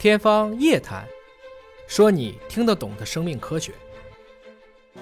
天方夜谭，说你听得懂的生命科学。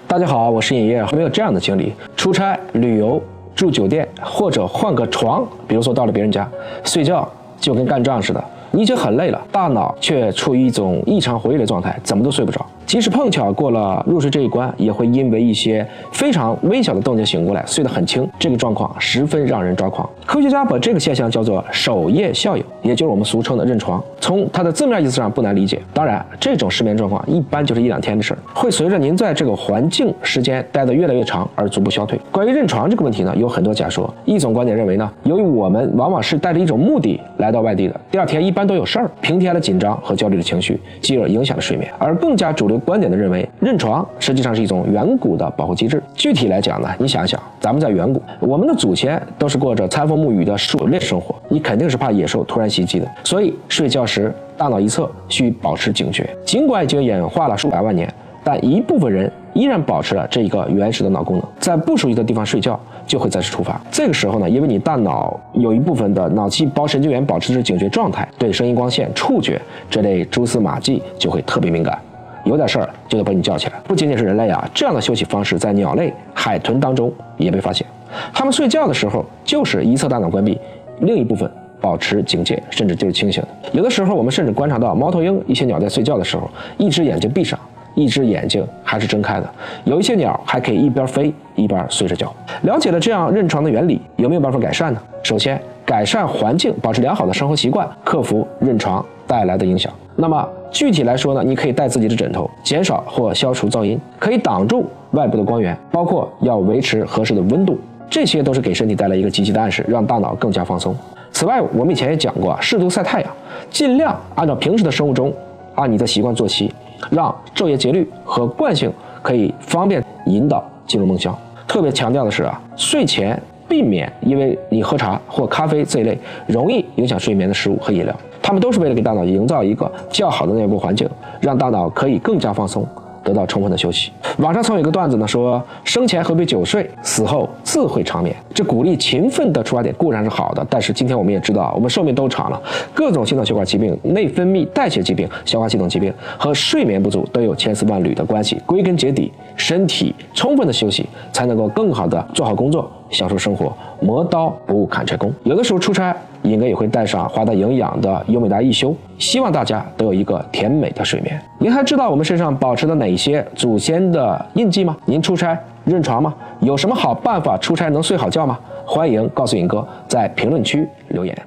大家好，我是尹烨。没有这样的经历：出差、旅游、住酒店，或者换个床，比如说到了别人家睡觉，就跟干仗似的。你已经很累了，大脑却处于一种异常活跃的状态，怎么都睡不着。即使碰巧过了入睡这一关，也会因为一些非常微小的动静醒过来，睡得很轻。这个状况十分让人抓狂。科学家把这个现象叫做守夜效应，也就是我们俗称的认床。从它的字面意思上不难理解。当然，这种失眠状况一般就是一两天的事儿，会随着您在这个环境时间待得越来越长而逐步消退。关于认床这个问题呢，有很多假说。一种观点认为呢，由于我们往往是带着一种目的来到外地的，第二天一一般都有事儿，平添了紧张和焦虑的情绪，继而影响了睡眠。而更加主流。观点的认为，认床实际上是一种远古的保护机制。具体来讲呢，你想想，咱们在远古，我们的祖先都是过着餐风沐雨的狩猎生活，你肯定是怕野兽突然袭击的。所以睡觉时大脑一侧需保持警觉。尽管已经演化了数百万年，但一部分人依然保持了这一个原始的脑功能，在不熟悉的地方睡觉就会再次触发。这个时候呢，因为你大脑有一部分的脑细胞神经元保持着警觉状态，对声音、光线、触觉这类蛛丝马迹就会特别敏感。有点事儿就得把你叫起来。不仅仅是人类啊，这样的休息方式在鸟类、海豚当中也被发现。它们睡觉的时候就是一侧大脑关闭，另一部分保持警戒，甚至就是清醒。有的时候我们甚至观察到猫头鹰一些鸟在睡觉的时候，一只眼睛闭上，一只眼睛还是睁开的。有一些鸟还可以一边飞一边睡着觉。了解了这样认床的原理，有没有办法改善呢？首先，改善环境，保持良好的生活习惯，克服认床带来的影响。那么具体来说呢，你可以带自己的枕头，减少或消除噪音，可以挡住外部的光源，包括要维持合适的温度，这些都是给身体带来一个积极的暗示，让大脑更加放松。此外，我们以前也讲过，适度晒太阳，尽量按照平时的生物钟，把你的习惯作息，让昼夜节律和惯性可以方便引导进入梦乡。特别强调的是啊，睡前避免因为你喝茶或咖啡这一类容易影响睡眠的食物和饮料。他们都是为了给大脑营造一个较好的内部环境，让大脑可以更加放松。得到充分的休息。网上曾有一个段子呢，说生前喝杯酒睡，死后自会长眠。这鼓励勤奋的出发点固然是好的，但是今天我们也知道，我们寿命都长了，各种心脑血管疾病、内分泌代谢疾病、消化系统疾病和睡眠不足都有千丝万缕的关系。归根结底，身体充分的休息才能够更好的做好工作，享受生活。磨刀不误砍柴工。有的时候出差，尹哥也会带上华大营养的优美达一休。希望大家都有一个甜美的睡眠。您还知道我们身上保持的哪些祖先的印记吗？您出差认床吗？有什么好办法出差能睡好觉吗？欢迎告诉尹哥在评论区留言。